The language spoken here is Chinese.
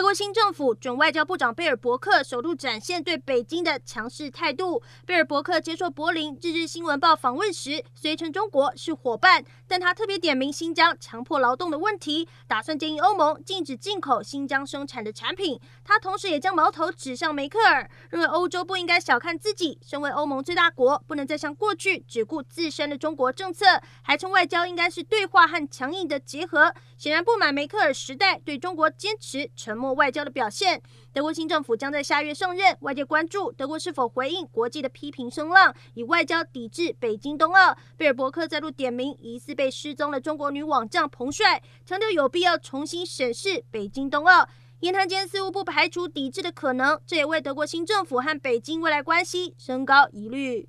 德国新政府准外交部长贝尔伯克首度展现对北京的强势态度。贝尔伯克接受柏林《日日新闻报》访问时，虽称中国是伙伴，但他特别点名新疆强迫劳动的问题，打算建议欧盟禁止进口新疆生产的产品。他同时也将矛头指向梅克尔，认为欧洲不应该小看自己，身为欧盟最大国，不能再像过去只顾自身的中国政策，还称外交应该是对话和强硬的结合。显然不满梅克尔时代对中国坚持沉默外交的表现，德国新政府将在下月上任，外界关注德国是否回应国际的批评声浪，以外交抵制北京冬奥。贝尔伯克再度点名疑似被失踪的中国女网将彭帅，强调有必要重新审视北京冬奥。言谈间似乎不排除抵制的可能，这也为德国新政府和北京未来关系升高疑虑。